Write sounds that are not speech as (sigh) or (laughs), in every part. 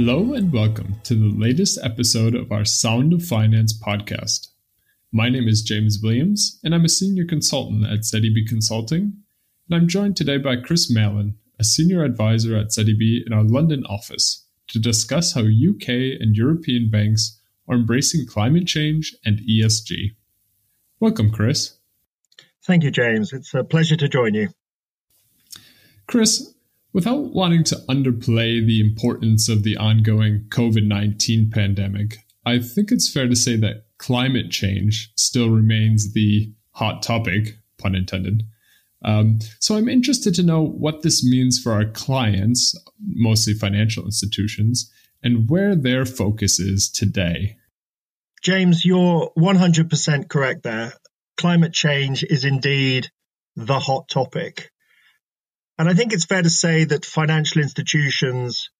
Hello and welcome to the latest episode of our Sound of Finance podcast. My name is James Williams, and I'm a senior consultant at ZEB Consulting. And I'm joined today by Chris Mallin, a senior advisor at ZEB in our London office, to discuss how UK and European banks are embracing climate change and ESG. Welcome, Chris. Thank you, James. It's a pleasure to join you. Chris, without wanting to underplay the importance of the ongoing COVID 19 pandemic, I think it's fair to say that climate change still remains the hot topic, pun intended. Um, so I'm interested to know what this means for our clients, mostly financial institutions, and where their focus is today. James, you're 100% correct there. Climate change is indeed the hot topic. And I think it's fair to say that financial institutions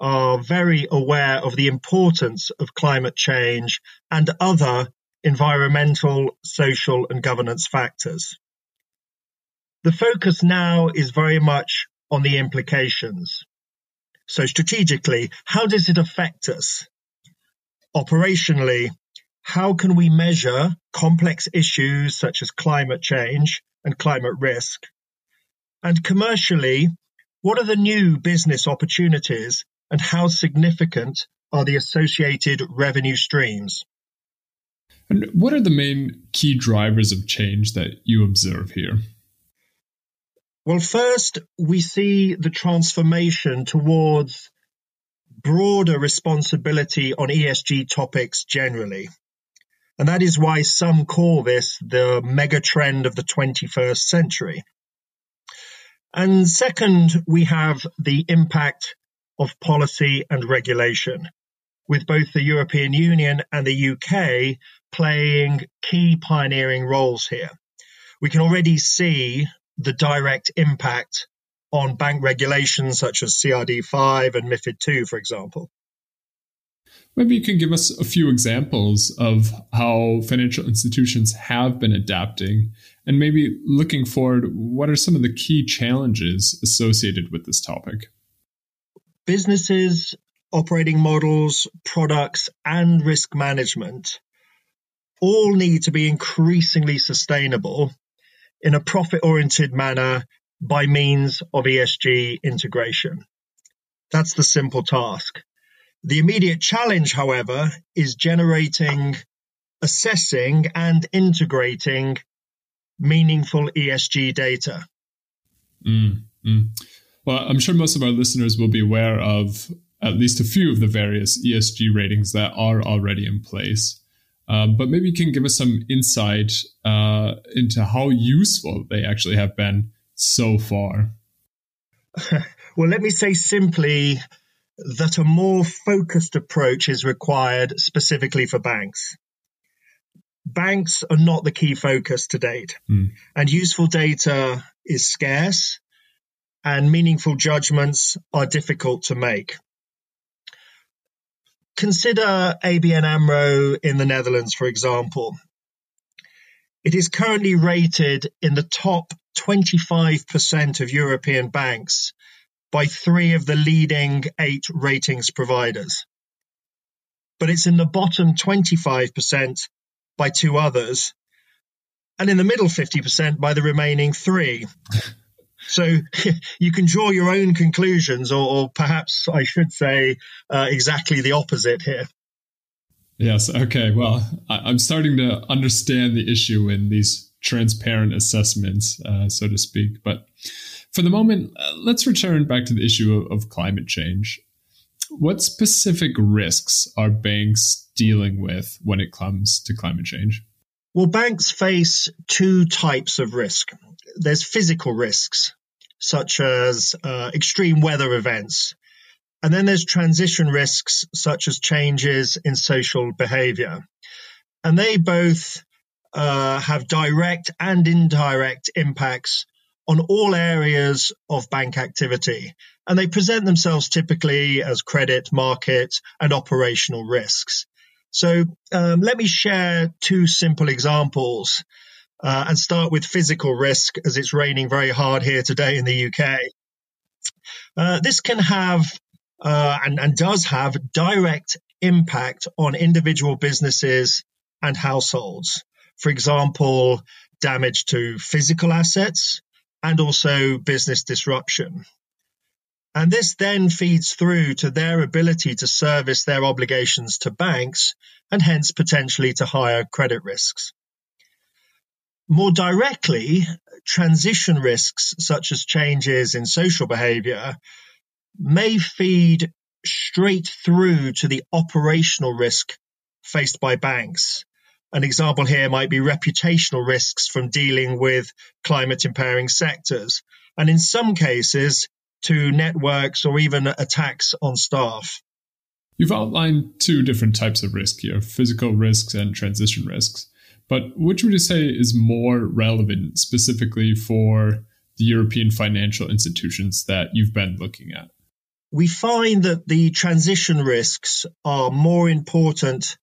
are very aware of the importance of climate change and other environmental, social, and governance factors. The focus now is very much on the implications. So, strategically, how does it affect us? Operationally, how can we measure complex issues such as climate change and climate risk? And commercially, what are the new business opportunities and how significant are the associated revenue streams? And what are the main key drivers of change that you observe here? Well, first, we see the transformation towards broader responsibility on ESG topics generally. And that is why some call this the mega trend of the 21st century. And second, we have the impact of policy and regulation, with both the European Union and the UK playing key pioneering roles here. We can already see the direct impact on bank regulations such as CRD5 and MIFID II, for example. Maybe you can give us a few examples of how financial institutions have been adapting, and maybe looking forward, what are some of the key challenges associated with this topic? Businesses, operating models, products, and risk management all need to be increasingly sustainable in a profit oriented manner by means of ESG integration. That's the simple task. The immediate challenge, however, is generating, assessing, and integrating meaningful ESG data. Mm, mm. Well, I'm sure most of our listeners will be aware of at least a few of the various ESG ratings that are already in place. Um, but maybe you can give us some insight uh, into how useful they actually have been so far. (laughs) well, let me say simply that a more focused approach is required specifically for banks. Banks are not the key focus to date, mm. and useful data is scarce, and meaningful judgments are difficult to make. Consider ABN AMRO in the Netherlands, for example. It is currently rated in the top 25% of European banks by three of the leading eight ratings providers. But it's in the bottom 25% by two others, and in the middle 50% by the remaining three. (laughs) So (laughs) you can draw your own conclusions, or, or perhaps I should say uh, exactly the opposite here. Yes. Okay. Well, I, am starting to understand the issue in these transparent assessments, uh, so to speak. But for the moment, uh, let's return back to the issue of, of climate change. What specific risks are banks dealing with when it comes to climate change? Well, banks face two types of risk. There's physical risks, such as uh, extreme weather events. And then there's transition risks, such as changes in social behavior. And they both uh, have direct and indirect impacts on all areas of bank activity. And they present themselves typically as credit, market, and operational risks. So um, let me share two simple examples uh, and start with physical risk as it's raining very hard here today in the UK. Uh, this can have uh, and, and does have direct impact on individual businesses and households. For example, damage to physical assets and also business disruption. And this then feeds through to their ability to service their obligations to banks and hence potentially to higher credit risks. More directly, transition risks such as changes in social behavior may feed straight through to the operational risk faced by banks. An example here might be reputational risks from dealing with climate impairing sectors, and in some cases, to networks or even attacks on staff. You've outlined two different types of risk here physical risks and transition risks. But which would you say is more relevant specifically for the European financial institutions that you've been looking at? We find that the transition risks are more important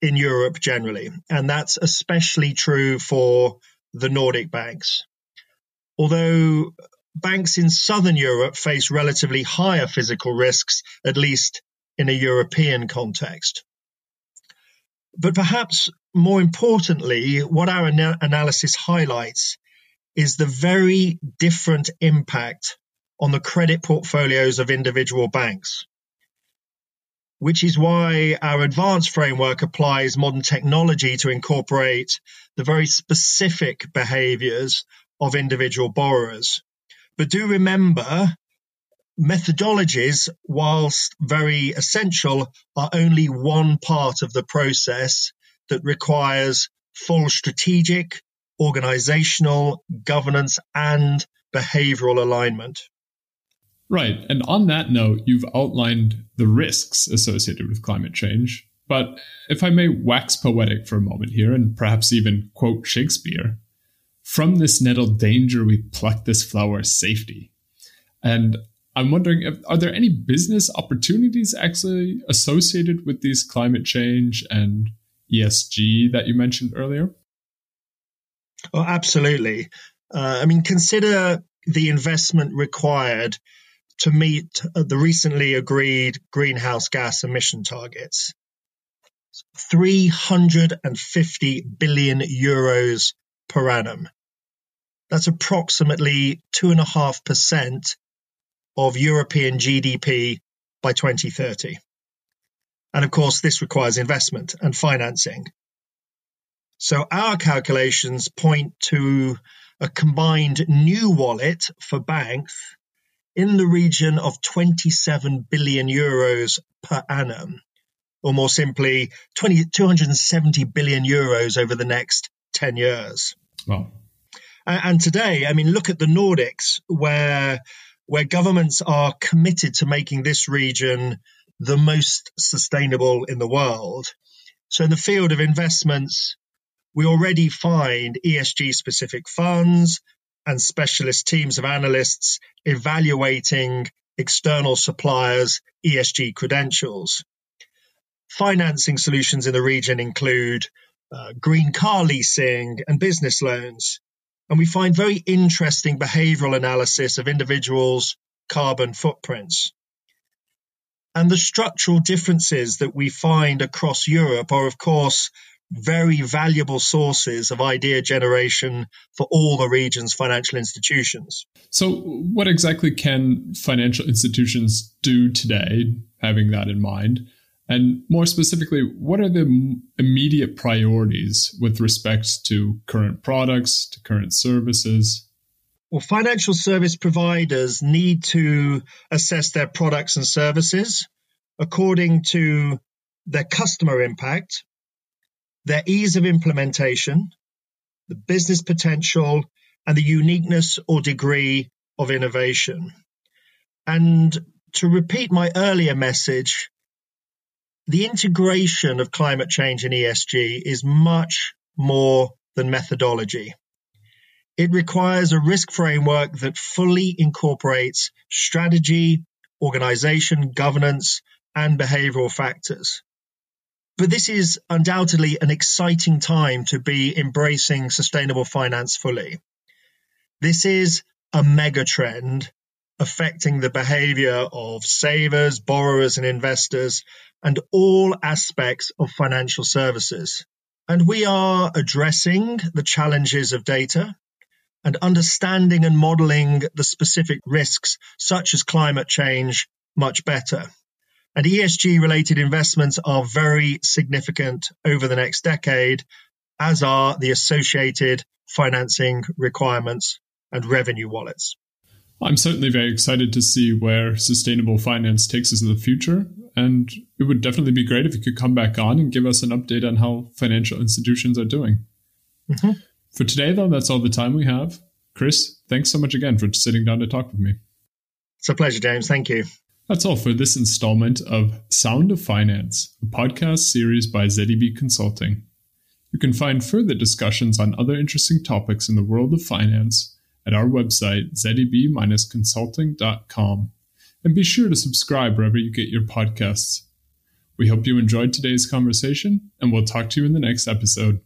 in Europe generally, and that's especially true for the Nordic banks. Although banks in Southern Europe face relatively higher physical risks, at least in a European context. But perhaps more importantly, what our ana- analysis highlights is the very different impact on the credit portfolios of individual banks. Which is why our advanced framework applies modern technology to incorporate the very specific behaviors of individual borrowers. But do remember methodologies, whilst very essential, are only one part of the process that requires full strategic, organizational, governance, and behavioral alignment. Right. And on that note, you've outlined the risks associated with climate change. But if I may wax poetic for a moment here and perhaps even quote Shakespeare, from this nettle danger we pluck this flower safety. And I'm wondering if are there any business opportunities actually associated with these climate change and ESG that you mentioned earlier? Oh, absolutely. Uh, I mean, consider the investment required to meet uh, the recently agreed greenhouse gas emission targets. 350 billion euros per annum. That's approximately 2.5% of European GDP by 2030. And of course, this requires investment and financing. So our calculations point to a combined new wallet for banks in the region of 27 billion euros per annum, or more simply, 20, 270 billion euros over the next 10 years. Wow. And today, I mean, look at the Nordics, where where governments are committed to making this region the most sustainable in the world. So, in the field of investments, we already find ESG specific funds and specialist teams of analysts evaluating external suppliers' ESG credentials. Financing solutions in the region include uh, green car leasing and business loans, and we find very interesting behavioral analysis of individuals' carbon footprints. And the structural differences that we find across Europe are, of course, very valuable sources of idea generation for all the region's financial institutions. So, what exactly can financial institutions do today, having that in mind? And more specifically, what are the immediate priorities with respect to current products, to current services? Well, financial service providers need to assess their products and services according to their customer impact, their ease of implementation, the business potential, and the uniqueness or degree of innovation. And to repeat my earlier message, the integration of climate change and ESG is much more than methodology. It requires a risk framework that fully incorporates strategy, organization, governance, and behavioral factors. But this is undoubtedly an exciting time to be embracing sustainable finance fully. This is a mega trend affecting the behavior of savers, borrowers, and investors, and all aspects of financial services. And we are addressing the challenges of data and understanding and modeling the specific risks, such as climate change, much better. And ESG related investments are very significant over the next decade, as are the associated financing requirements and revenue wallets. I'm certainly very excited to see where sustainable finance takes us in the future. And it would definitely be great if you could come back on and give us an update on how financial institutions are doing. Mm-hmm. For today, though, that's all the time we have. Chris, thanks so much again for sitting down to talk with me. It's a pleasure, James. Thank you. That's all for this installment of Sound of Finance, a podcast series by ZEB Consulting. You can find further discussions on other interesting topics in the world of finance at our website, zeb-consulting.com. And be sure to subscribe wherever you get your podcasts. We hope you enjoyed today's conversation, and we'll talk to you in the next episode.